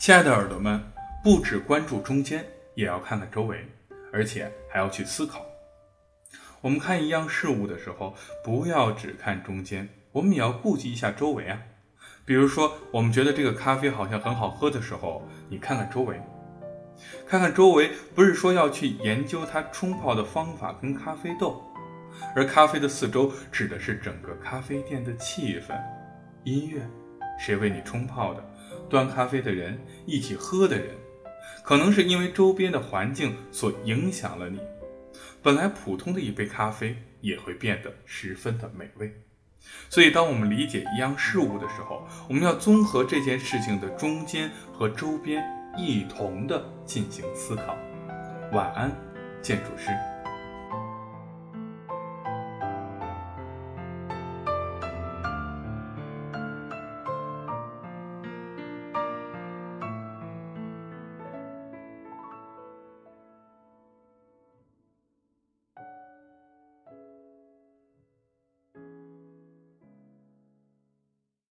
亲爱的耳朵们，不只关注中间，也要看看周围，而且还要去思考。我们看一样事物的时候，不要只看中间，我们也要顾及一下周围啊。比如说，我们觉得这个咖啡好像很好喝的时候，你看看周围，看看周围，不是说要去研究它冲泡的方法跟咖啡豆，而咖啡的四周指的是整个咖啡店的气氛、音乐，谁为你冲泡的，端咖啡的人，一起喝的人，可能是因为周边的环境所影响了你。本来普通的一杯咖啡也会变得十分的美味，所以当我们理解一样事物的时候，我们要综合这件事情的中间和周边一同的进行思考。晚安，建筑师。